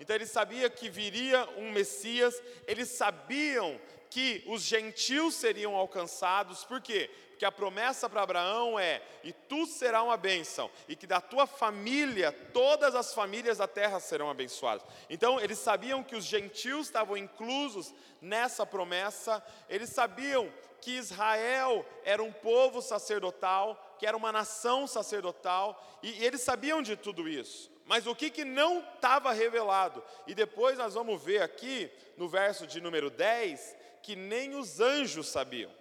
Então eles sabiam que viria um Messias, eles sabiam que os gentios seriam alcançados, por quê? Porque a promessa para Abraão é: e tu serás uma bênção, e que da tua família todas as famílias da terra serão abençoadas. Então, eles sabiam que os gentios estavam inclusos nessa promessa, eles sabiam que Israel era um povo sacerdotal, que era uma nação sacerdotal, e, e eles sabiam de tudo isso. Mas o que, que não estava revelado? E depois nós vamos ver aqui, no verso de número 10, que nem os anjos sabiam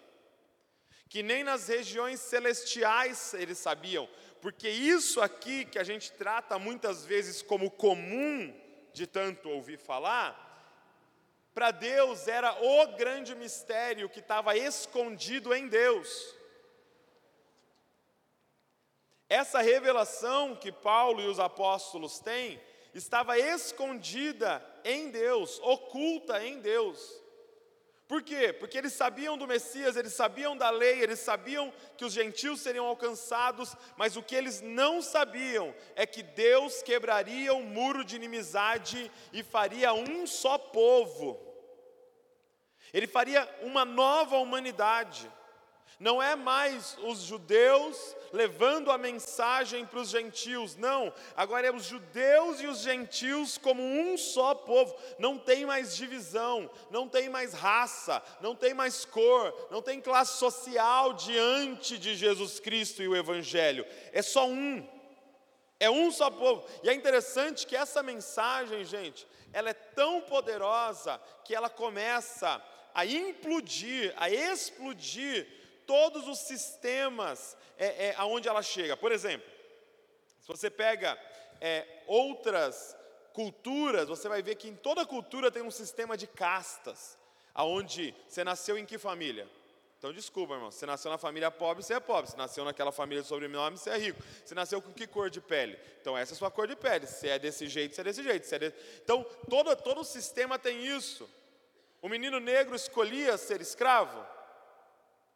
que nem nas regiões celestiais eles sabiam, porque isso aqui que a gente trata muitas vezes como comum de tanto ouvir falar, para Deus era o grande mistério que estava escondido em Deus. Essa revelação que Paulo e os apóstolos têm estava escondida em Deus, oculta em Deus. Por quê? Porque eles sabiam do Messias, eles sabiam da lei, eles sabiam que os gentios seriam alcançados, mas o que eles não sabiam é que Deus quebraria o muro de inimizade e faria um só povo. Ele faria uma nova humanidade. Não é mais os judeus levando a mensagem para os gentios, não. Agora é os judeus e os gentios como um só povo. Não tem mais divisão, não tem mais raça, não tem mais cor, não tem classe social diante de Jesus Cristo e o Evangelho. É só um. É um só povo. E é interessante que essa mensagem, gente, ela é tão poderosa que ela começa a implodir, a explodir todos os sistemas é, é, aonde ela chega. Por exemplo, se você pega é, outras culturas, você vai ver que em toda cultura tem um sistema de castas, aonde você nasceu em que família? Então, desculpa, irmão, você nasceu na família pobre, você é pobre. Você nasceu naquela família de sobrenome, você é rico. Você nasceu com que cor de pele? Então, essa é a sua cor de pele. Se é desse jeito, se é desse jeito. É. Então, todo, todo o sistema tem isso. O menino negro escolhia ser escravo?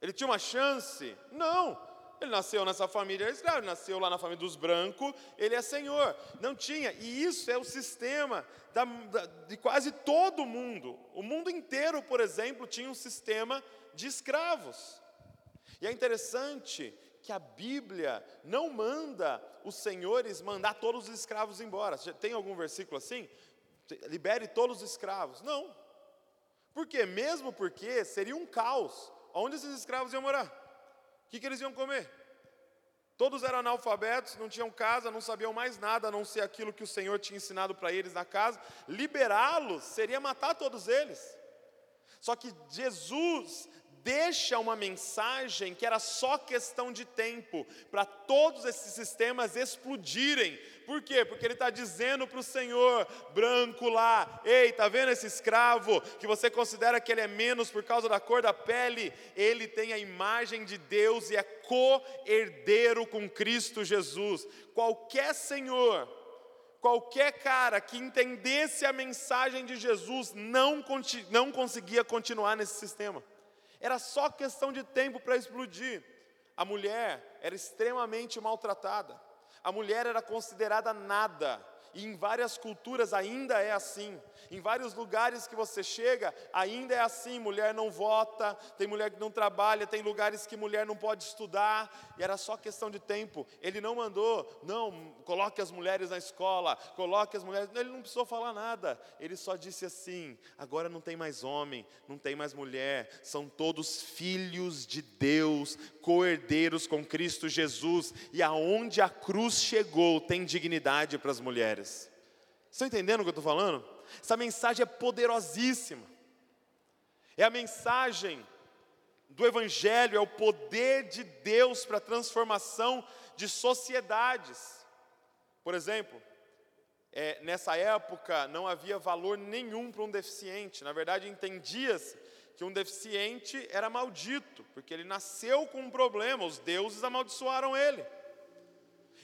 Ele tinha uma chance? Não. Ele nasceu nessa família escravo, nasceu lá na família dos brancos, ele é senhor. Não tinha. E isso é o sistema da, da, de quase todo mundo. O mundo inteiro, por exemplo, tinha um sistema de escravos. E é interessante que a Bíblia não manda os senhores mandar todos os escravos embora. Tem algum versículo assim? Libere todos os escravos. Não. Por quê? Mesmo porque seria um caos. Onde esses escravos iam morar? O que, que eles iam comer? Todos eram analfabetos, não tinham casa, não sabiam mais nada a não ser aquilo que o Senhor tinha ensinado para eles na casa. Liberá-los seria matar todos eles. Só que Jesus deixa uma mensagem que era só questão de tempo para todos esses sistemas explodirem. Por quê? Porque ele está dizendo para o Senhor branco lá: ei, está vendo esse escravo que você considera que ele é menos por causa da cor da pele? Ele tem a imagem de Deus e é co-herdeiro com Cristo Jesus. Qualquer Senhor qualquer cara que entendesse a mensagem de Jesus não, não conseguia continuar nesse sistema. Era só questão de tempo para explodir. A mulher era extremamente maltratada. A mulher era considerada nada. E em várias culturas ainda é assim. Em vários lugares que você chega, ainda é assim: mulher não vota, tem mulher que não trabalha, tem lugares que mulher não pode estudar, e era só questão de tempo. Ele não mandou, não, coloque as mulheres na escola, coloque as mulheres. Ele não precisou falar nada, ele só disse assim: agora não tem mais homem, não tem mais mulher, são todos filhos de Deus, co-herdeiros com Cristo Jesus, e aonde a cruz chegou, tem dignidade para as mulheres. Estão entendendo o que eu estou falando? Essa mensagem é poderosíssima. É a mensagem do Evangelho, é o poder de Deus para a transformação de sociedades. Por exemplo, é, nessa época não havia valor nenhum para um deficiente, na verdade entendia-se que um deficiente era maldito, porque ele nasceu com um problema, os deuses amaldiçoaram ele.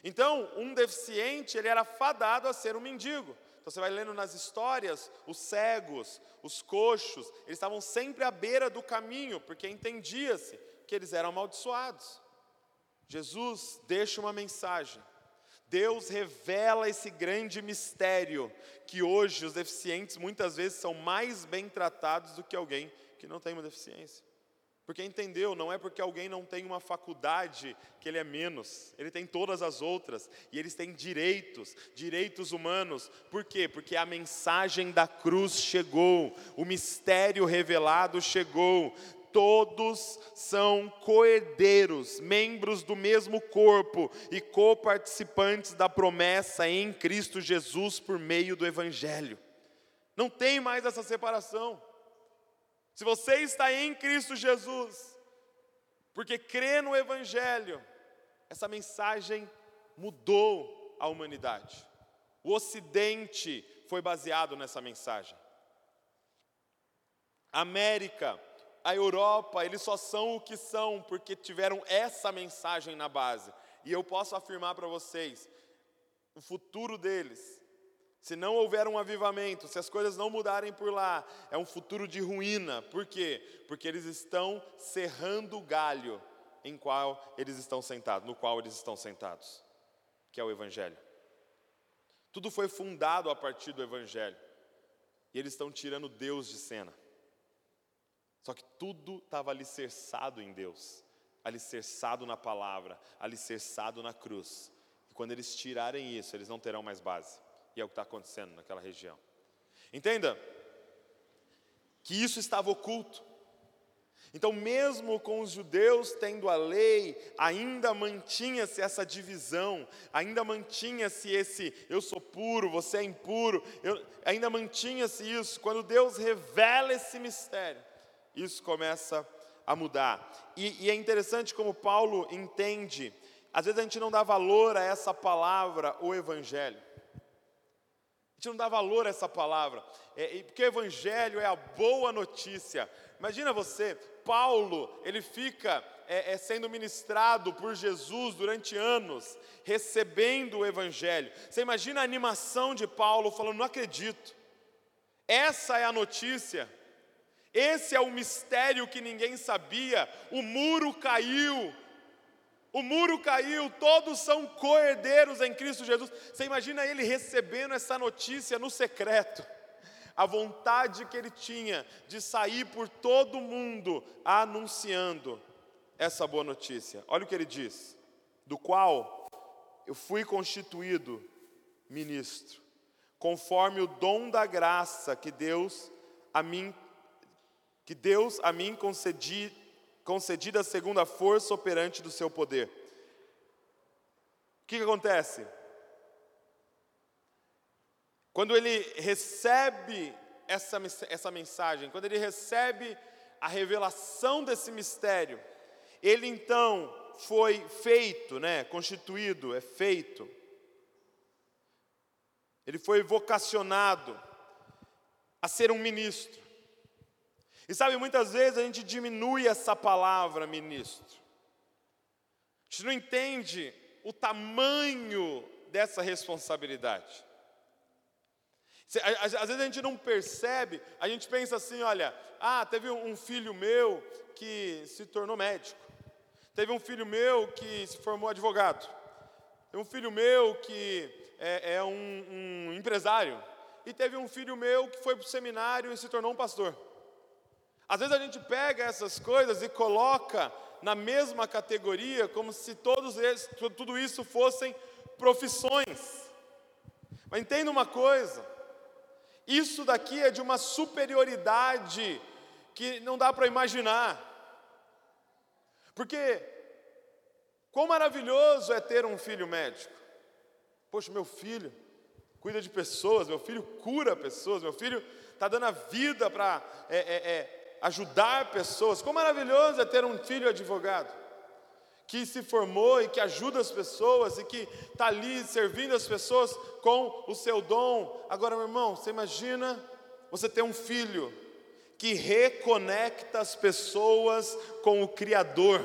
Então, um deficiente, ele era fadado a ser um mendigo. Então você vai lendo nas histórias, os cegos, os coxos, eles estavam sempre à beira do caminho, porque entendia-se que eles eram amaldiçoados. Jesus deixa uma mensagem. Deus revela esse grande mistério que hoje os deficientes muitas vezes são mais bem tratados do que alguém que não tem uma deficiência. Porque entendeu, não é porque alguém não tem uma faculdade que ele é menos, ele tem todas as outras, e eles têm direitos, direitos humanos. Por quê? Porque a mensagem da cruz chegou, o mistério revelado chegou. Todos são coerdeiros, membros do mesmo corpo e coparticipantes da promessa em Cristo Jesus por meio do Evangelho. Não tem mais essa separação. Se você está em Cristo Jesus, porque crê no Evangelho, essa mensagem mudou a humanidade. O Ocidente foi baseado nessa mensagem. A América, a Europa, eles só são o que são porque tiveram essa mensagem na base. E eu posso afirmar para vocês: o futuro deles se não houver um avivamento, se as coisas não mudarem por lá, é um futuro de ruína. Por quê? Porque eles estão serrando o galho em qual eles estão sentados, no qual eles estão sentados, que é o evangelho. Tudo foi fundado a partir do evangelho. E eles estão tirando Deus de cena. Só que tudo estava alicerçado em Deus, alicerçado na palavra, alicerçado na cruz. E quando eles tirarem isso, eles não terão mais base. E é o que está acontecendo naquela região. Entenda que isso estava oculto. Então, mesmo com os judeus tendo a lei, ainda mantinha-se essa divisão, ainda mantinha-se esse eu sou puro, você é impuro, eu, ainda mantinha-se isso. Quando Deus revela esse mistério, isso começa a mudar. E, e é interessante como Paulo entende, às vezes a gente não dá valor a essa palavra, o Evangelho gente não dá valor a essa palavra, é, porque o Evangelho é a boa notícia. Imagina você, Paulo, ele fica é, é, sendo ministrado por Jesus durante anos, recebendo o Evangelho. Você imagina a animação de Paulo falando: Não acredito, essa é a notícia, esse é o mistério que ninguém sabia, o muro caiu, o muro caiu, todos são coerdeiros em Cristo Jesus. Você imagina ele recebendo essa notícia no secreto. A vontade que ele tinha de sair por todo o mundo anunciando essa boa notícia. Olha o que ele diz: do qual eu fui constituído ministro, conforme o dom da graça que Deus a mim que Deus a mim concedi, concedida segundo a força operante do seu poder. O que, que acontece? Quando ele recebe essa, essa mensagem, quando ele recebe a revelação desse mistério, ele então foi feito, né, constituído, é feito. Ele foi vocacionado a ser um ministro. E sabe, muitas vezes a gente diminui essa palavra ministro. A gente não entende o tamanho dessa responsabilidade. Às vezes a gente não percebe, a gente pensa assim: olha, ah, teve um filho meu que se tornou médico, teve um filho meu que se formou advogado, tem um filho meu que é, é um, um empresário, e teve um filho meu que foi para o seminário e se tornou um pastor. Às vezes a gente pega essas coisas e coloca na mesma categoria como se todos tudo isso fossem profissões. Mas entenda uma coisa: isso daqui é de uma superioridade que não dá para imaginar. Porque quão maravilhoso é ter um filho médico. Poxa, meu filho cuida de pessoas, meu filho cura pessoas, meu filho está dando a vida para é, é, é, ajudar pessoas. Como maravilhoso é ter um filho advogado que se formou e que ajuda as pessoas e que está ali servindo as pessoas com o seu dom. Agora, meu irmão, você imagina você ter um filho que reconecta as pessoas com o Criador.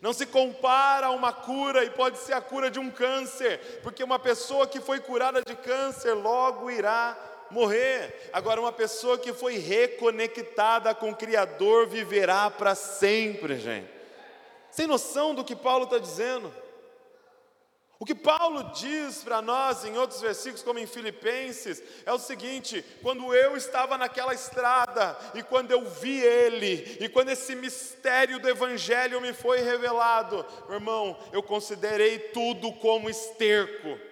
Não se compara a uma cura, e pode ser a cura de um câncer, porque uma pessoa que foi curada de câncer logo irá morrer. Agora, uma pessoa que foi reconectada com o Criador viverá para sempre, gente. Sem noção do que Paulo está dizendo. O que Paulo diz para nós em outros versículos, como em Filipenses, é o seguinte: quando eu estava naquela estrada, e quando eu vi Ele, e quando esse mistério do Evangelho me foi revelado, irmão, eu considerei tudo como esterco.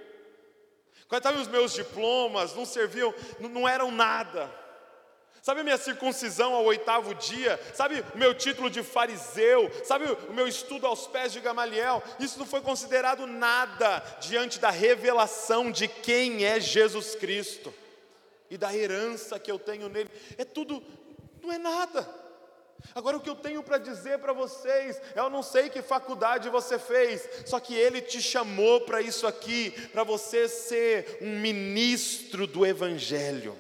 Quando estavam os meus diplomas, não serviam, não eram nada. Sabe a minha circuncisão ao oitavo dia? Sabe o meu título de fariseu? Sabe o meu estudo aos pés de Gamaliel? Isso não foi considerado nada diante da revelação de quem é Jesus Cristo e da herança que eu tenho nele. É tudo, não é nada. Agora o que eu tenho para dizer para vocês, eu não sei que faculdade você fez, só que ele te chamou para isso aqui, para você ser um ministro do Evangelho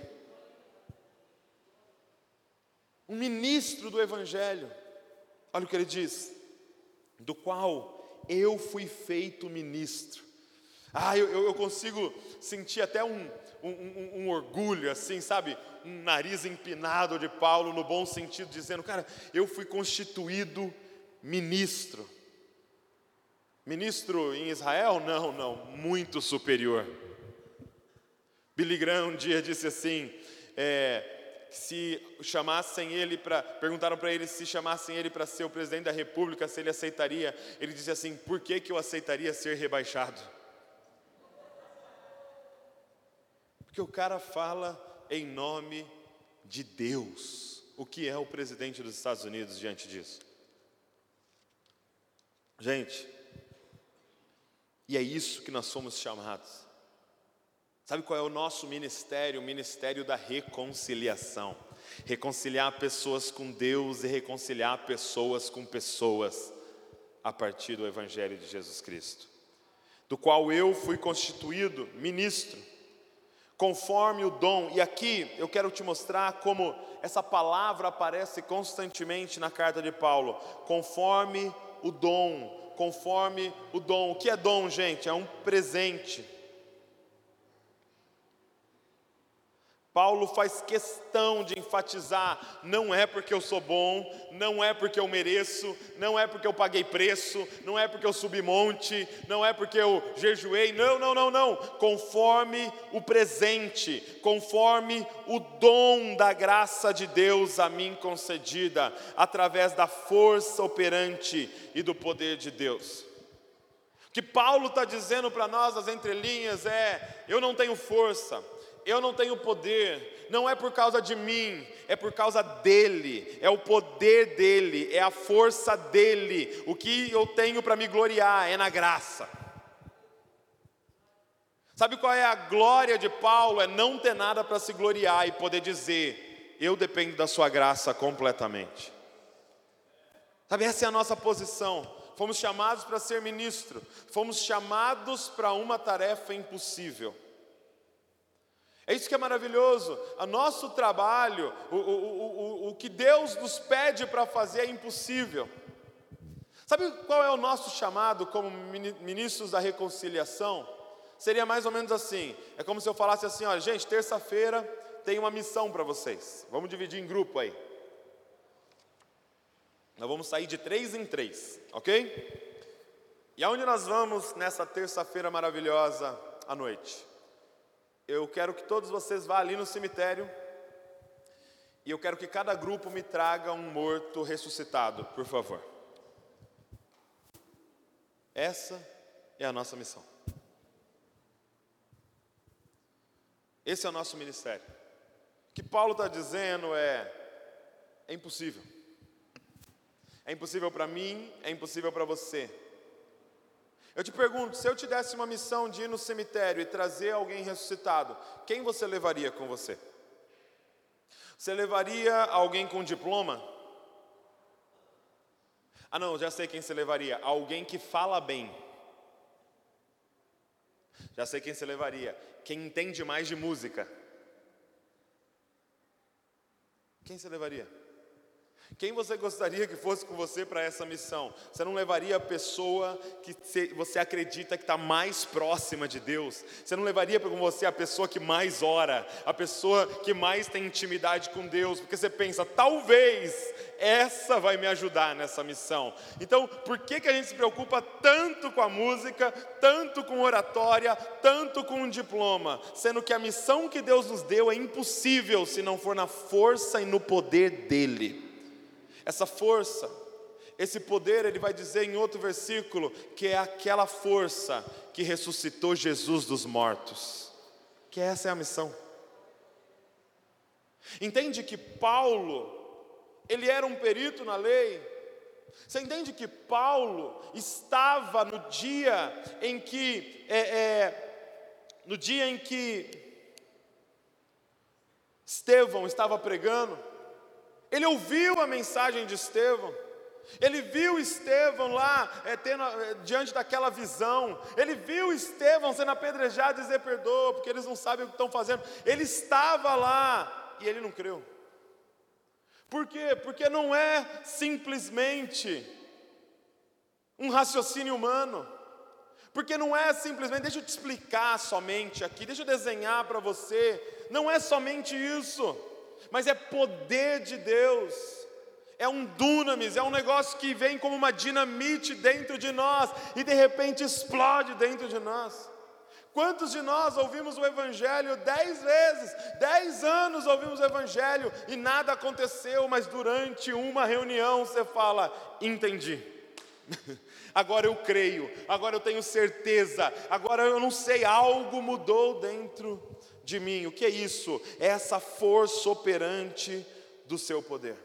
um ministro do Evangelho. Olha o que ele diz: do qual eu fui feito ministro. Ah, eu, eu consigo sentir até um, um, um, um, orgulho, assim, sabe? Um nariz empinado de Paulo, no bom sentido, dizendo: Cara, eu fui constituído ministro. Ministro em Israel? Não, não, muito superior. Billy Graham um dia disse assim: é, se chamassem ele para, perguntaram para ele se chamassem ele para ser o presidente da república, se ele aceitaria. Ele disse assim: por que, que eu aceitaria ser rebaixado? Porque o cara fala em nome de Deus. O que é o presidente dos Estados Unidos diante disso? Gente, e é isso que nós somos chamados. Sabe qual é o nosso ministério? O ministério da reconciliação. Reconciliar pessoas com Deus e reconciliar pessoas com pessoas a partir do Evangelho de Jesus Cristo, do qual eu fui constituído ministro, conforme o dom, e aqui eu quero te mostrar como essa palavra aparece constantemente na carta de Paulo, conforme o dom, conforme o dom. O que é dom, gente? É um presente Paulo faz questão de enfatizar: não é porque eu sou bom, não é porque eu mereço, não é porque eu paguei preço, não é porque eu subi monte, não é porque eu jejuei, não, não, não, não. Conforme o presente, conforme o dom da graça de Deus a mim concedida, através da força operante e do poder de Deus. O que Paulo está dizendo para nós nas entrelinhas é: eu não tenho força eu não tenho poder, não é por causa de mim, é por causa dele, é o poder dele, é a força dele. O que eu tenho para me gloriar é na graça. Sabe qual é a glória de Paulo? É não ter nada para se gloriar e poder dizer: Eu dependo da Sua graça completamente. Sabe, essa é a nossa posição. Fomos chamados para ser ministro, fomos chamados para uma tarefa impossível. É isso que é maravilhoso. O nosso trabalho, o, o, o, o que Deus nos pede para fazer é impossível. Sabe qual é o nosso chamado como ministros da reconciliação? Seria mais ou menos assim: é como se eu falasse assim, olha, gente, terça-feira tem uma missão para vocês. Vamos dividir em grupo aí. Nós vamos sair de três em três, ok? E aonde nós vamos nessa terça-feira maravilhosa à noite? Eu quero que todos vocês vá ali no cemitério e eu quero que cada grupo me traga um morto ressuscitado, por favor. Essa é a nossa missão. Esse é o nosso ministério. O que Paulo está dizendo é: é impossível. É impossível para mim, é impossível para você. Eu te pergunto, se eu te desse uma missão de ir no cemitério e trazer alguém ressuscitado, quem você levaria com você? Você levaria alguém com diploma? Ah, não, já sei quem você levaria. Alguém que fala bem. Já sei quem você levaria. Quem entende mais de música. Quem você levaria? Quem você gostaria que fosse com você para essa missão? Você não levaria a pessoa que você acredita que está mais próxima de Deus? Você não levaria com você a pessoa que mais ora, a pessoa que mais tem intimidade com Deus? Porque você pensa, talvez essa vai me ajudar nessa missão. Então, por que, que a gente se preocupa tanto com a música, tanto com oratória, tanto com um diploma? Sendo que a missão que Deus nos deu é impossível se não for na força e no poder dEle. Essa força, esse poder, ele vai dizer em outro versículo, que é aquela força que ressuscitou Jesus dos mortos. Que essa é a missão. Entende que Paulo, ele era um perito na lei. Você entende que Paulo estava no dia em que, é, é, no dia em que Estevão estava pregando, ele ouviu a mensagem de Estevão. Ele viu Estevão lá é, tendo, é, diante daquela visão. Ele viu Estevão sendo apedrejado e dizer perdoa, porque eles não sabem o que estão fazendo. Ele estava lá e ele não creu. Por quê? Porque não é simplesmente um raciocínio humano. Porque não é simplesmente, deixa eu te explicar somente aqui, deixa eu desenhar para você. Não é somente isso mas é poder de Deus, é um dunamis, é um negócio que vem como uma dinamite dentro de nós e de repente explode dentro de nós. Quantos de nós ouvimos o Evangelho dez vezes, dez anos ouvimos o Evangelho e nada aconteceu, mas durante uma reunião você fala: entendi. Agora eu creio, agora eu tenho certeza, agora eu não sei, algo mudou dentro de mim. O que é isso? É essa força operante do seu poder.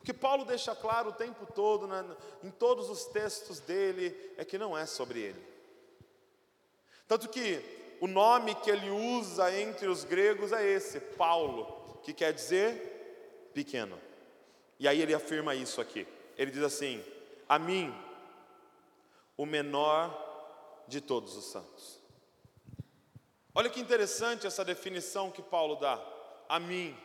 O que Paulo deixa claro o tempo todo, né, em todos os textos dele, é que não é sobre ele. Tanto que o nome que ele usa entre os gregos é esse, Paulo, que quer dizer pequeno. E aí ele afirma isso aqui. Ele diz assim: A mim, o menor de todos os santos. Olha que interessante essa definição que Paulo dá. A mim,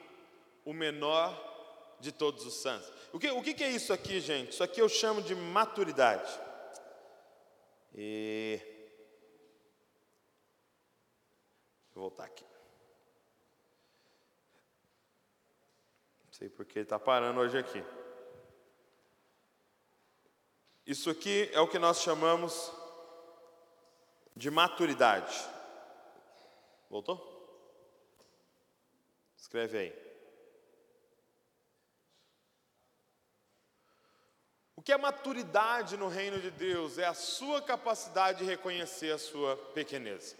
o menor de todos os santos. O que, o que é isso aqui, gente? Isso aqui eu chamo de maturidade. E. Vou voltar aqui. Não sei porque ele está parando hoje aqui. Isso aqui é o que nós chamamos de maturidade. Voltou? Escreve aí. O que é maturidade no reino de Deus? É a sua capacidade de reconhecer a sua pequenez.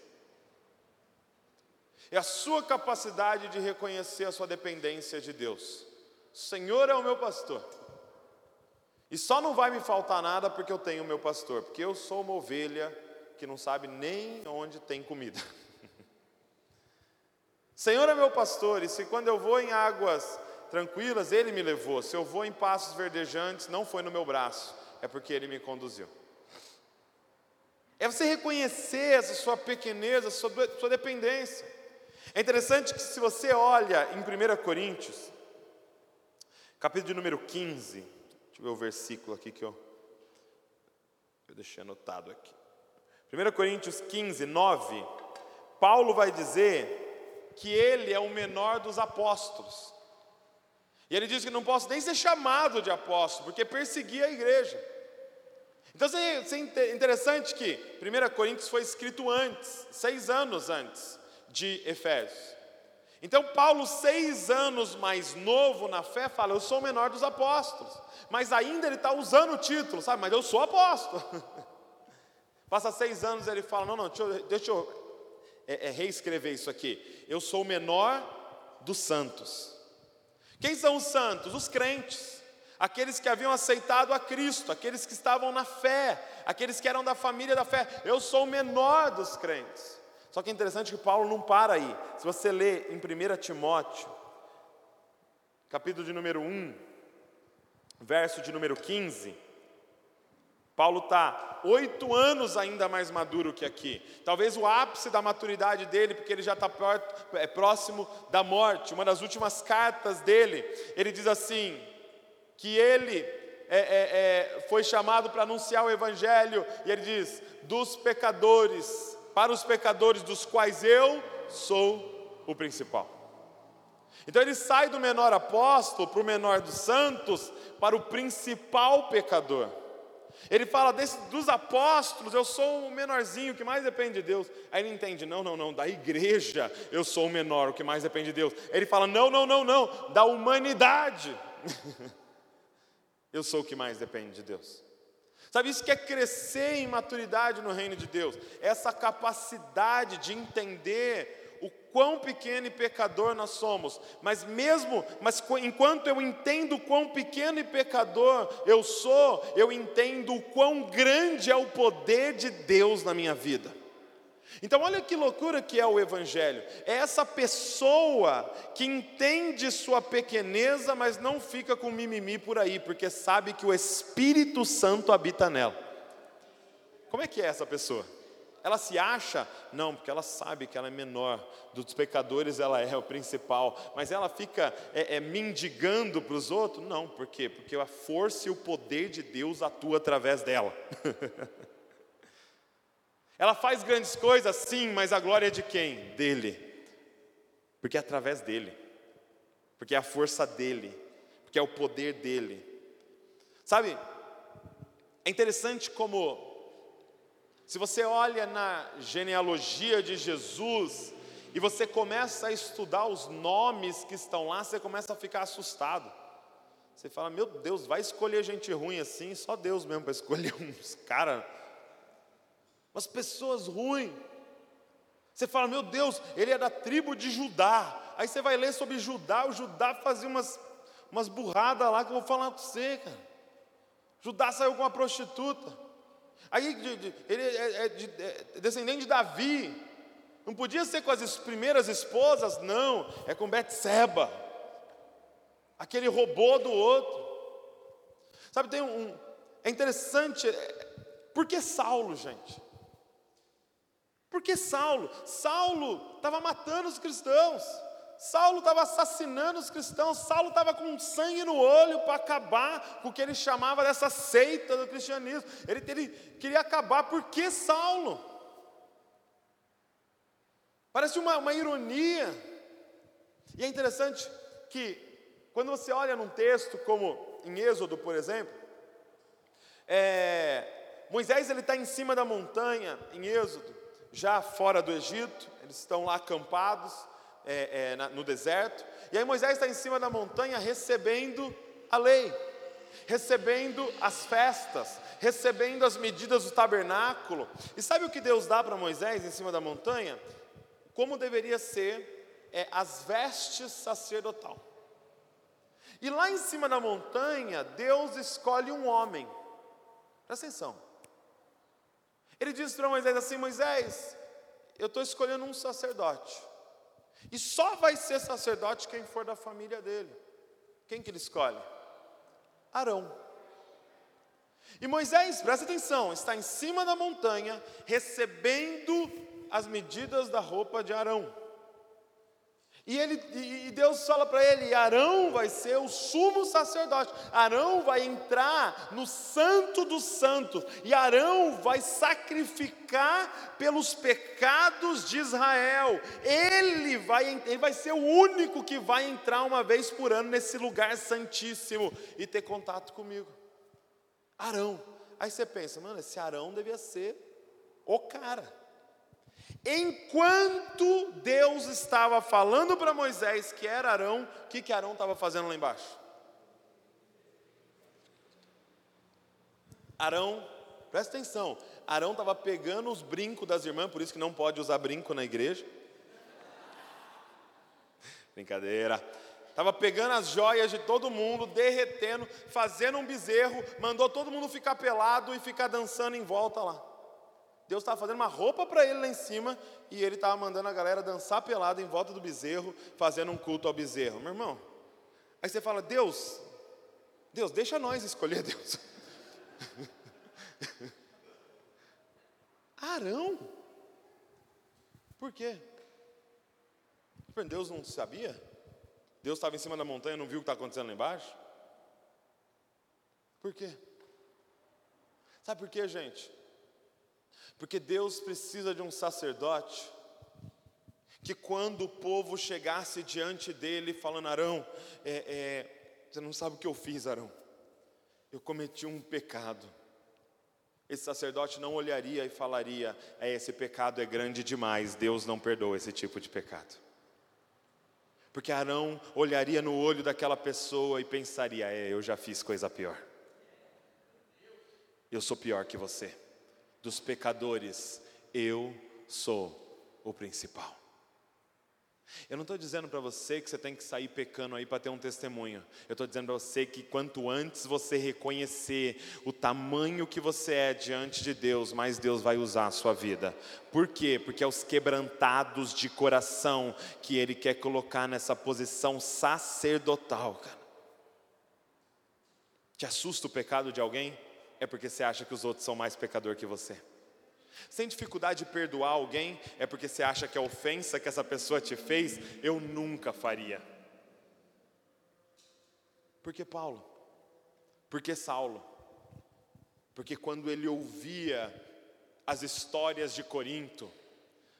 É a sua capacidade de reconhecer a sua dependência de Deus. O Senhor é o meu pastor. E só não vai me faltar nada porque eu tenho o meu pastor, porque eu sou uma ovelha que não sabe nem onde tem comida. Senhor é meu pastor, e se quando eu vou em águas tranquilas, Ele me levou, se eu vou em passos verdejantes, não foi no meu braço, é porque Ele me conduziu. É você reconhecer essa sua pequeneza, sua, sua dependência. É interessante que se você olha em 1 Coríntios, capítulo de número 15, deixa eu ver o versículo aqui que eu, eu deixei anotado aqui. 1 Coríntios 15, 9, Paulo vai dizer que ele é o menor dos apóstolos. E ele diz que não posso nem ser chamado de apóstolo, porque perseguia a igreja. Então é interessante que 1 Coríntios foi escrito antes, seis anos antes de Efésios. Então, Paulo, seis anos mais novo na fé, fala: Eu sou o menor dos apóstolos. Mas ainda ele está usando o título, sabe? Mas eu sou apóstolo. Passa seis anos ele fala: Não, não, deixa eu, deixa eu é, é, reescrever isso aqui. Eu sou o menor dos santos. Quem são os santos? Os crentes. Aqueles que haviam aceitado a Cristo, aqueles que estavam na fé, aqueles que eram da família da fé. Eu sou o menor dos crentes. Só que é interessante que Paulo não para aí. Se você ler em 1 Timóteo, capítulo de número 1, verso de número 15, Paulo está oito anos ainda mais maduro que aqui. Talvez o ápice da maturidade dele, porque ele já está é, próximo da morte. Uma das últimas cartas dele, ele diz assim: que ele é, é, é, foi chamado para anunciar o Evangelho, e ele diz: dos pecadores, para os pecadores dos quais eu sou o principal. Então ele sai do menor apóstolo para o menor dos santos, para o principal pecador. Ele fala desse, dos apóstolos, eu sou o menorzinho, que mais depende de Deus. Aí ele entende, não, não, não, da igreja eu sou o menor, o que mais depende de Deus. Ele fala, não, não, não, não, da humanidade. eu sou o que mais depende de Deus. Sabe, isso que é crescer em maturidade no reino de Deus, essa capacidade de entender quão pequeno e pecador nós somos, mas mesmo, mas enquanto eu entendo quão pequeno e pecador eu sou, eu entendo o quão grande é o poder de Deus na minha vida. Então, olha que loucura que é o Evangelho. É essa pessoa que entende sua pequeneza, mas não fica com mimimi por aí, porque sabe que o Espírito Santo habita nela. Como é que é essa pessoa? Ela se acha? Não, porque ela sabe que ela é menor. Dos pecadores ela é o principal. Mas ela fica é, é, mendigando para os outros? Não, por quê? Porque a força e o poder de Deus atua através dela. ela faz grandes coisas, sim, mas a glória é de quem? Dele. Porque é através dele. Porque é a força dele. Porque é o poder dele. Sabe? É interessante como se você olha na genealogia de Jesus e você começa a estudar os nomes que estão lá, você começa a ficar assustado. Você fala, meu Deus, vai escolher gente ruim assim, só Deus mesmo para escolher uns caras, umas pessoas ruins. Você fala, meu Deus, ele é da tribo de Judá. Aí você vai ler sobre Judá, o Judá fazia umas, umas burradas lá que eu vou falar com você, cara. Judá saiu com uma prostituta. Aí ele é, é, é descendente de Davi. Não podia ser com as primeiras esposas, não. É com Betseba. Aquele robô do outro. Sabe, tem um. É interessante. É, por que Saulo, gente? Por que Saulo? Saulo estava matando os cristãos. Saulo estava assassinando os cristãos, Saulo estava com sangue no olho para acabar com o que ele chamava dessa seita do cristianismo. Ele, ele queria acabar, por que Saulo? Parece uma, uma ironia. E é interessante que, quando você olha num texto como em Êxodo, por exemplo, é, Moisés está em cima da montanha, em Êxodo, já fora do Egito, eles estão lá acampados é, é, na, no deserto. E aí Moisés está em cima da montanha recebendo a lei, recebendo as festas, recebendo as medidas do tabernáculo. E sabe o que Deus dá para Moisés em cima da montanha? Como deveria ser é, as vestes sacerdotal. E lá em cima da montanha, Deus escolhe um homem. Presta atenção. Ele diz para Moisés assim: Moisés, eu estou escolhendo um sacerdote. E só vai ser sacerdote quem for da família dele. Quem que ele escolhe? Arão. E Moisés, presta atenção, está em cima da montanha, recebendo as medidas da roupa de Arão. E, ele, e Deus fala para ele: Arão vai ser o sumo sacerdote. Arão vai entrar no santo dos santos. E Arão vai sacrificar pelos pecados de Israel. Ele vai, ele vai ser o único que vai entrar uma vez por ano nesse lugar santíssimo e ter contato comigo. Arão. Aí você pensa, mano, esse Arão devia ser o cara. Enquanto Deus estava falando para Moisés que era Arão, o que, que Arão estava fazendo lá embaixo? Arão, presta atenção, Arão estava pegando os brincos das irmãs, por isso que não pode usar brinco na igreja. Brincadeira. Estava pegando as joias de todo mundo, derretendo, fazendo um bezerro, mandou todo mundo ficar pelado e ficar dançando em volta lá. Deus estava fazendo uma roupa para ele lá em cima e ele estava mandando a galera dançar pelado em volta do bezerro, fazendo um culto ao bezerro. Meu irmão, aí você fala, Deus, Deus, deixa nós escolher Deus. Arão? Por quê? Deus não sabia? Deus estava em cima da montanha, não viu o que está acontecendo lá embaixo? Por quê? Sabe por quê, gente? Porque Deus precisa de um sacerdote que quando o povo chegasse diante dele falando, Arão, é, é, você não sabe o que eu fiz, Arão. Eu cometi um pecado. Esse sacerdote não olharia e falaria, é, esse pecado é grande demais, Deus não perdoa esse tipo de pecado. Porque Arão olharia no olho daquela pessoa e pensaria, é, eu já fiz coisa pior. Eu sou pior que você. Dos pecadores, eu sou o principal. Eu não estou dizendo para você que você tem que sair pecando aí para ter um testemunho. Eu estou dizendo para você que quanto antes você reconhecer o tamanho que você é diante de Deus, mais Deus vai usar a sua vida. Por quê? Porque é os quebrantados de coração que Ele quer colocar nessa posição sacerdotal, cara. Te assusta o pecado de alguém? É porque você acha que os outros são mais pecador que você. Tem dificuldade de perdoar alguém, é porque você acha que a ofensa que essa pessoa te fez, eu nunca faria. Por que Paulo? Por que Saulo? Porque quando ele ouvia as histórias de Corinto,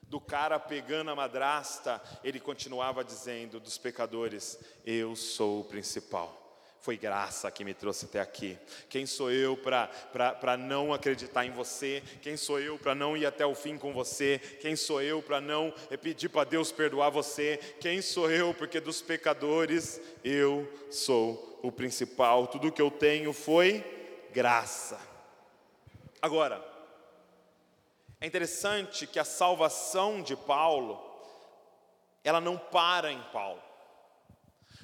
do cara pegando a madrasta, ele continuava dizendo dos pecadores: Eu sou o principal. Foi graça que me trouxe até aqui. Quem sou eu para não acreditar em você? Quem sou eu para não ir até o fim com você? Quem sou eu para não pedir para Deus perdoar você? Quem sou eu? Porque dos pecadores eu sou o principal. Tudo que eu tenho foi graça. Agora, é interessante que a salvação de Paulo, ela não para em Paulo.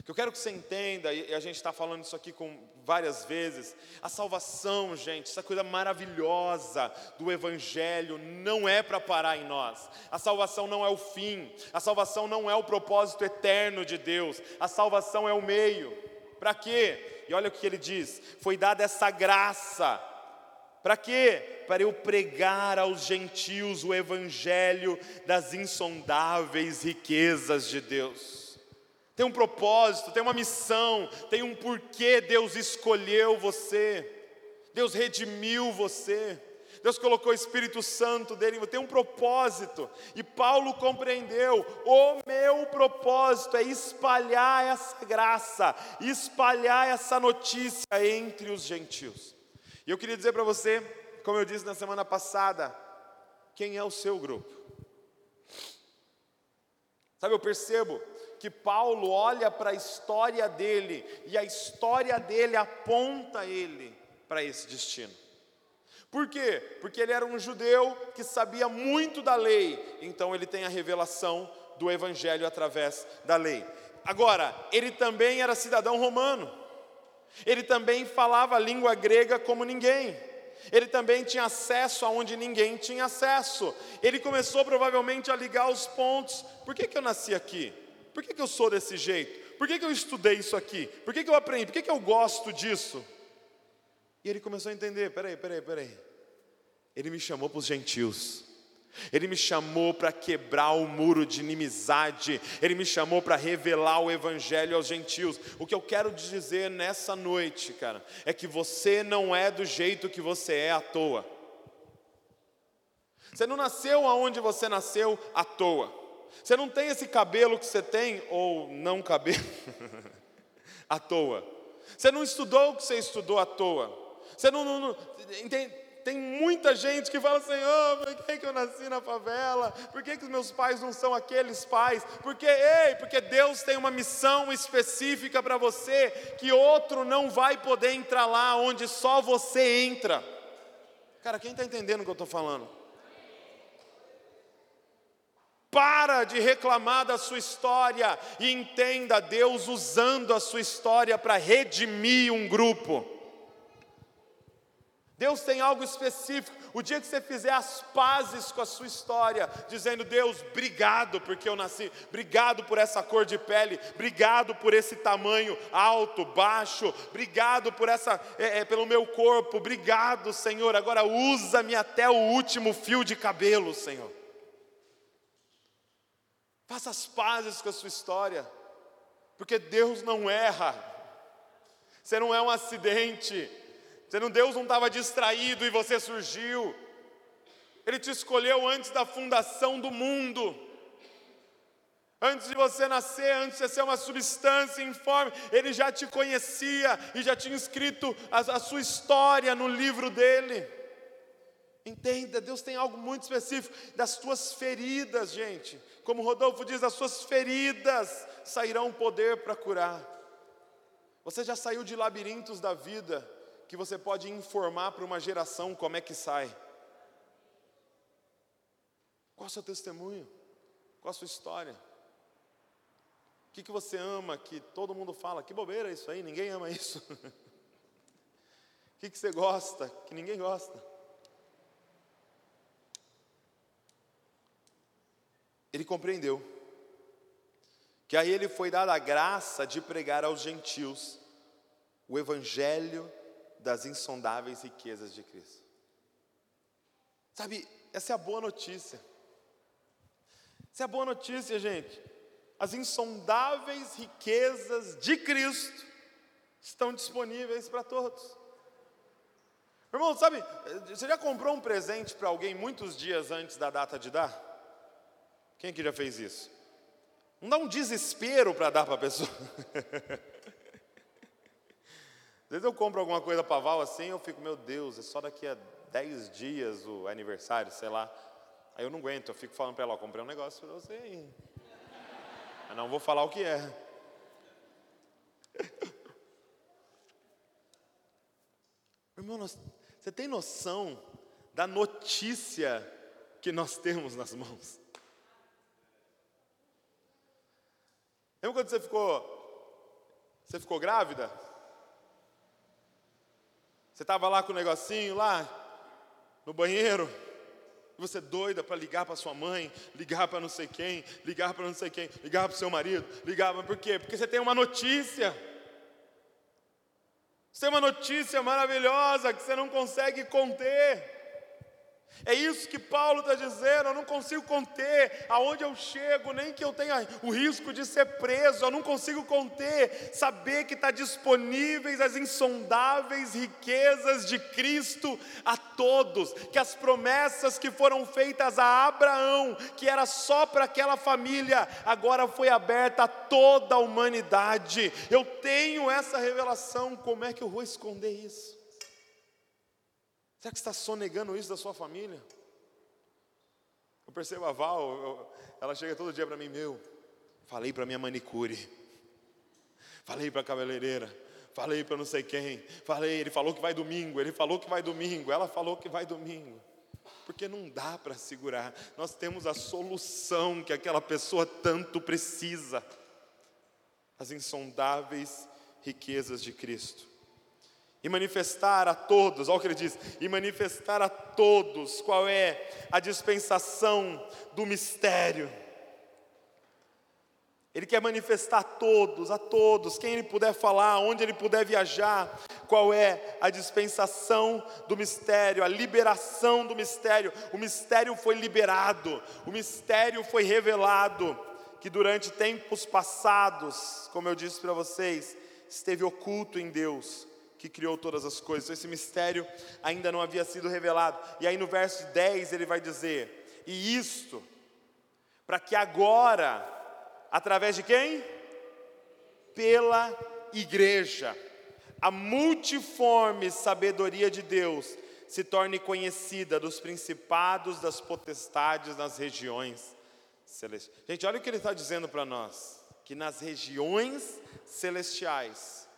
O que eu quero que você entenda, e a gente está falando isso aqui com várias vezes, a salvação, gente, essa coisa maravilhosa do Evangelho não é para parar em nós. A salvação não é o fim, a salvação não é o propósito eterno de Deus, a salvação é o meio. Para quê? E olha o que ele diz: foi dada essa graça. Para quê? Para eu pregar aos gentios o evangelho das insondáveis riquezas de Deus tem um propósito, tem uma missão, tem um porquê Deus escolheu você, Deus redimiu você, Deus colocou o Espírito Santo dele, tem um propósito, e Paulo compreendeu: o meu propósito é espalhar essa graça, espalhar essa notícia entre os gentios. E eu queria dizer para você, como eu disse na semana passada, quem é o seu grupo? Sabe, eu percebo que Paulo olha para a história dele e a história dele aponta ele para esse destino. Por quê? Porque ele era um judeu que sabia muito da lei, então ele tem a revelação do evangelho através da lei. Agora, ele também era cidadão romano. Ele também falava a língua grega como ninguém. Ele também tinha acesso aonde ninguém tinha acesso. Ele começou provavelmente a ligar os pontos. Por que, que eu nasci aqui? Por que, que eu sou desse jeito? Por que, que eu estudei isso aqui? Por que, que eu aprendi? Por que, que eu gosto disso? E ele começou a entender: peraí, peraí, peraí. Ele me chamou para os gentios. Ele me chamou para quebrar o muro de inimizade, Ele me chamou para revelar o Evangelho aos gentios. O que eu quero dizer nessa noite, cara, é que você não é do jeito que você é à toa. Você não nasceu aonde você nasceu à toa. Você não tem esse cabelo que você tem, ou não cabelo, à toa. Você não estudou o que você estudou à toa. Você não. não, não tem, tem, muita gente que fala assim: oh, por que, que eu nasci na favela? Por que, que os meus pais não são aqueles pais? Porque, ei, porque Deus tem uma missão específica para você que outro não vai poder entrar lá onde só você entra. Cara, quem está entendendo o que eu estou falando? Para de reclamar da sua história e entenda Deus usando a sua história para redimir um grupo. Deus tem algo específico. O dia que você fizer as pazes com a sua história, dizendo: Deus, obrigado porque eu nasci, obrigado por essa cor de pele, obrigado por esse tamanho alto, baixo, obrigado por essa, é, é, pelo meu corpo, obrigado, Senhor. Agora usa-me até o último fio de cabelo, Senhor. Faça as pazes com a sua história, porque Deus não erra. Você não é um acidente, Você não, Deus não estava distraído e você surgiu. Ele te escolheu antes da fundação do mundo. Antes de você nascer, antes de ser uma substância informe, Ele já te conhecia e já tinha escrito a, a sua história no livro dele. Entenda, Deus tem algo muito específico das tuas feridas, gente. Como Rodolfo diz, das suas feridas sairão poder para curar. Você já saiu de labirintos da vida que você pode informar para uma geração como é que sai. Qual o seu testemunho? Qual a sua história? O que, que você ama que todo mundo fala? Que bobeira isso aí, ninguém ama isso. O que, que você gosta que ninguém gosta? Ele compreendeu que a ele foi dada a graça de pregar aos gentios o evangelho das insondáveis riquezas de Cristo. Sabe, essa é a boa notícia. Essa é a boa notícia, gente. As insondáveis riquezas de Cristo estão disponíveis para todos. Irmão, sabe, você já comprou um presente para alguém muitos dias antes da data de dar? Quem aqui já fez isso? Não dá um desespero para dar para a pessoa. Às vezes eu compro alguma coisa para Val assim, eu fico, meu Deus, é só daqui a 10 dias o aniversário, sei lá. Aí eu não aguento, eu fico falando para ela, comprei um negócio para você aí. Mas não vou falar o que é. Irmão, você tem noção da notícia que nós temos nas mãos? Lembra quando você ficou, você ficou grávida? Você estava lá com o negocinho lá no banheiro, e você doida para ligar para sua mãe, ligar para não sei quem, ligar para não sei quem, ligar para o seu marido, ligar por quê? Porque você tem uma notícia. Você tem uma notícia maravilhosa que você não consegue conter. É isso que Paulo está dizendo. Eu não consigo conter aonde eu chego, nem que eu tenha o risco de ser preso. Eu não consigo conter saber que está disponíveis as insondáveis riquezas de Cristo a todos. Que as promessas que foram feitas a Abraão, que era só para aquela família, agora foi aberta a toda a humanidade. Eu tenho essa revelação. Como é que eu vou esconder isso? Será que está sonegando isso da sua família? Eu percebo a Val, eu, ela chega todo dia para mim, meu, falei para minha manicure, falei para a cabeleireira, falei para não sei quem, falei, ele falou que vai domingo, ele falou que vai domingo, ela falou que vai domingo. Porque não dá para segurar, nós temos a solução que aquela pessoa tanto precisa, as insondáveis riquezas de Cristo e manifestar a todos, olha o que ele diz, e manifestar a todos qual é a dispensação do mistério. Ele quer manifestar a todos, a todos, quem ele puder falar, onde ele puder viajar, qual é a dispensação do mistério, a liberação do mistério. O mistério foi liberado, o mistério foi revelado, que durante tempos passados, como eu disse para vocês, esteve oculto em Deus que criou todas as coisas. Esse mistério ainda não havia sido revelado. E aí no verso 10 ele vai dizer: "E isto para que agora, através de quem? Pela igreja, a multiforme sabedoria de Deus se torne conhecida dos principados, das potestades nas regiões celestiais. Gente, olha o que ele está dizendo para nós: que nas regiões celestiais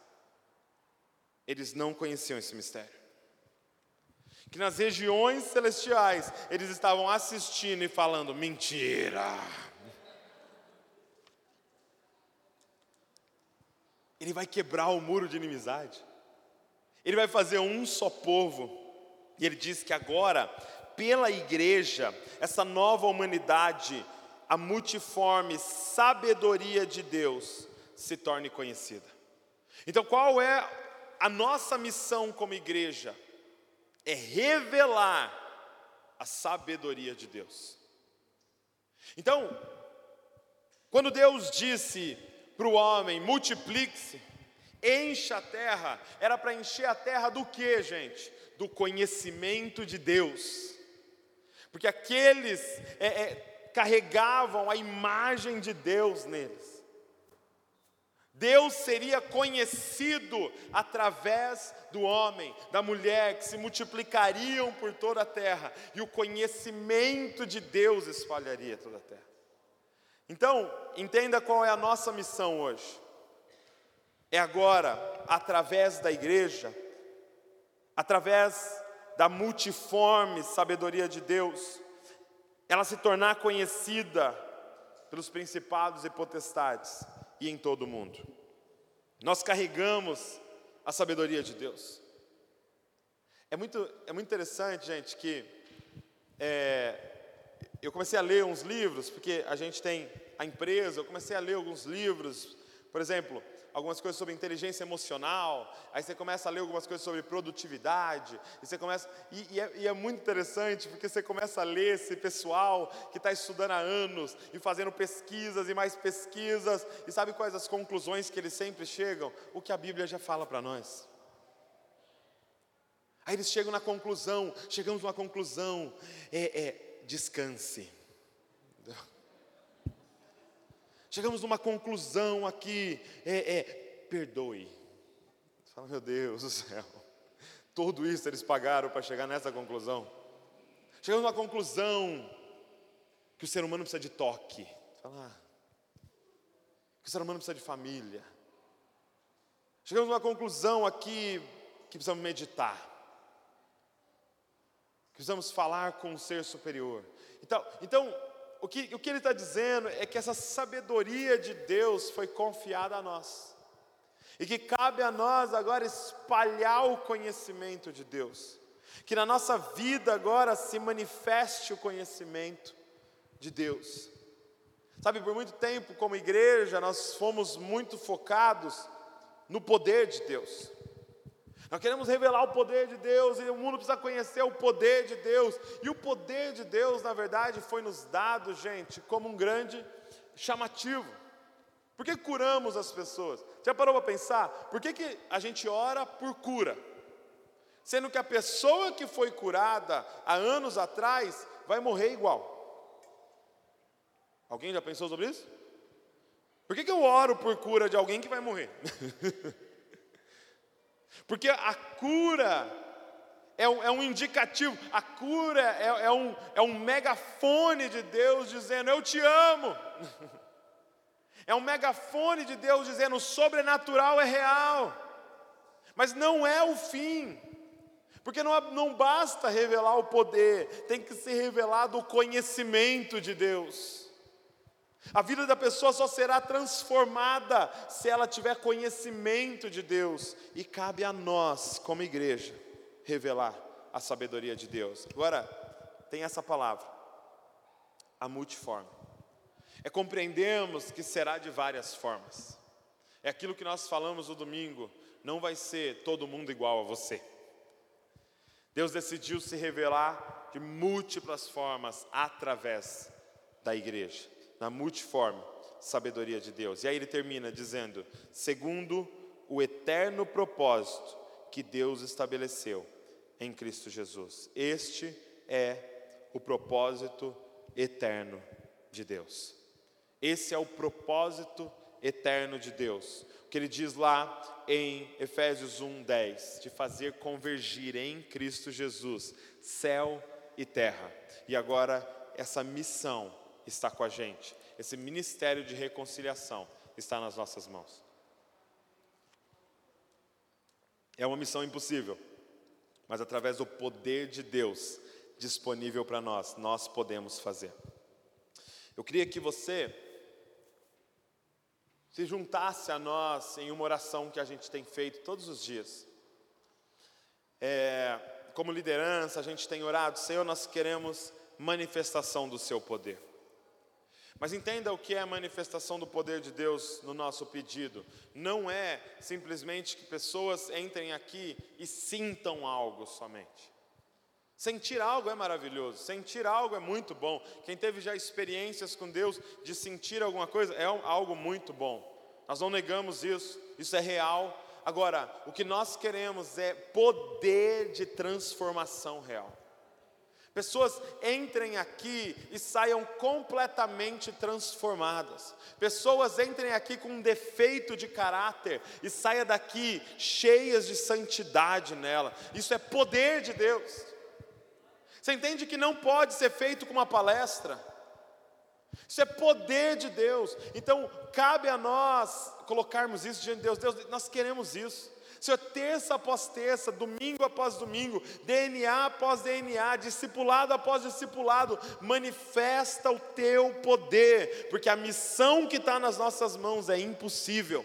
eles não conheciam esse mistério. Que nas regiões celestiais eles estavam assistindo e falando: mentira. Ele vai quebrar o muro de inimizade. Ele vai fazer um só povo. E ele diz que agora, pela igreja, essa nova humanidade, a multiforme sabedoria de Deus se torne conhecida. Então, qual é a nossa missão como igreja é revelar a sabedoria de Deus. Então, quando Deus disse para o homem, multiplique-se, Encha a terra. Era para encher a terra do que, gente? Do conhecimento de Deus. Porque aqueles é, é, carregavam a imagem de Deus neles. Deus seria conhecido através do homem, da mulher, que se multiplicariam por toda a terra, e o conhecimento de Deus espalharia toda a terra. Então, entenda qual é a nossa missão hoje. É agora, através da igreja, através da multiforme sabedoria de Deus, ela se tornar conhecida pelos principados e potestades e em todo o mundo. Nós carregamos a sabedoria de Deus. É muito, é muito interessante, gente, que é, eu comecei a ler uns livros, porque a gente tem a empresa, eu comecei a ler alguns livros, por exemplo, algumas coisas sobre inteligência emocional, aí você começa a ler algumas coisas sobre produtividade, e você começa. E, e, é, e é, muito interessante, porque você começa a ler esse pessoal que está estudando há anos e fazendo pesquisas e mais pesquisas, e sabe quais as conclusões que eles sempre chegam? O que a Bíblia já fala para nós. Aí eles chegam na conclusão, chegamos numa conclusão, é, é descanse. Chegamos numa conclusão aqui, é, é perdoe. Você fala, meu Deus do céu, tudo isso eles pagaram para chegar nessa conclusão. Chegamos numa conclusão que o ser humano precisa de toque. Fala, ah, que o ser humano precisa de família. Chegamos numa conclusão aqui que precisamos meditar. Que precisamos falar com o ser superior. Então, então o que, o que ele está dizendo é que essa sabedoria de Deus foi confiada a nós. E que cabe a nós agora espalhar o conhecimento de Deus. Que na nossa vida agora se manifeste o conhecimento de Deus. Sabe, por muito tempo, como igreja, nós fomos muito focados no poder de Deus. Nós queremos revelar o poder de Deus e o mundo precisa conhecer o poder de Deus. E o poder de Deus, na verdade, foi nos dado, gente, como um grande chamativo. Por que curamos as pessoas? Já parou para pensar? Por que, que a gente ora por cura? Sendo que a pessoa que foi curada há anos atrás vai morrer igual. Alguém já pensou sobre isso? Por que, que eu oro por cura de alguém que vai morrer? Porque a cura é um, é um indicativo, a cura é, é, um, é um megafone de Deus dizendo: Eu te amo. É um megafone de Deus dizendo: o sobrenatural é real, mas não é o fim, porque não, não basta revelar o poder, tem que ser revelado o conhecimento de Deus. A vida da pessoa só será transformada se ela tiver conhecimento de Deus, e cabe a nós, como igreja, revelar a sabedoria de Deus. Agora, tem essa palavra, a multiforme. É compreendermos que será de várias formas. É aquilo que nós falamos no domingo, não vai ser todo mundo igual a você. Deus decidiu se revelar de múltiplas formas através da igreja na multiforme sabedoria de Deus. E aí ele termina dizendo: segundo o eterno propósito que Deus estabeleceu em Cristo Jesus. Este é o propósito eterno de Deus. Esse é o propósito eterno de Deus. O que ele diz lá em Efésios 1:10, de fazer convergir em Cristo Jesus céu e terra. E agora essa missão está com a gente. Esse ministério de reconciliação está nas nossas mãos. É uma missão impossível, mas através do poder de Deus disponível para nós, nós podemos fazer. Eu queria que você se juntasse a nós em uma oração que a gente tem feito todos os dias. É, como liderança, a gente tem orado, Senhor, nós queremos manifestação do Seu poder. Mas entenda o que é a manifestação do poder de Deus no nosso pedido. Não é simplesmente que pessoas entrem aqui e sintam algo somente. Sentir algo é maravilhoso, sentir algo é muito bom. Quem teve já experiências com Deus de sentir alguma coisa é algo muito bom. Nós não negamos isso, isso é real. Agora, o que nós queremos é poder de transformação real. Pessoas entrem aqui e saiam completamente transformadas. Pessoas entrem aqui com um defeito de caráter e saiam daqui cheias de santidade nela. Isso é poder de Deus. Você entende que não pode ser feito com uma palestra. Isso é poder de Deus. Então, cabe a nós colocarmos isso diante de Deus. Deus, nós queremos isso. Senhor, terça após terça, domingo após domingo, DNA após DNA, discipulado após discipulado, manifesta o teu poder, porque a missão que está nas nossas mãos é impossível.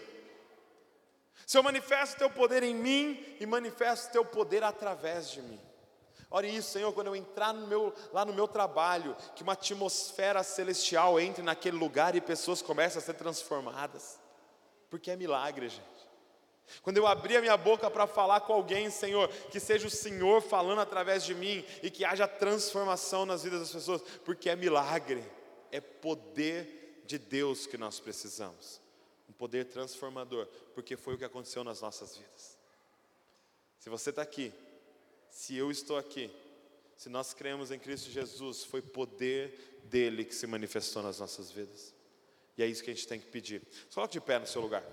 Senhor, manifesta o teu poder em mim e manifesta o teu poder através de mim. Ore isso, Senhor, quando eu entrar no meu, lá no meu trabalho, que uma atmosfera celestial entre naquele lugar e pessoas começam a ser transformadas, porque é milagre, gente. Quando eu abrir a minha boca para falar com alguém, Senhor, que seja o Senhor falando através de mim e que haja transformação nas vidas das pessoas, porque é milagre, é poder de Deus que nós precisamos, um poder transformador, porque foi o que aconteceu nas nossas vidas. Se você está aqui, se eu estou aqui, se nós cremos em Cristo Jesus, foi poder dele que se manifestou nas nossas vidas, e é isso que a gente tem que pedir. Coloque de pé no seu lugar.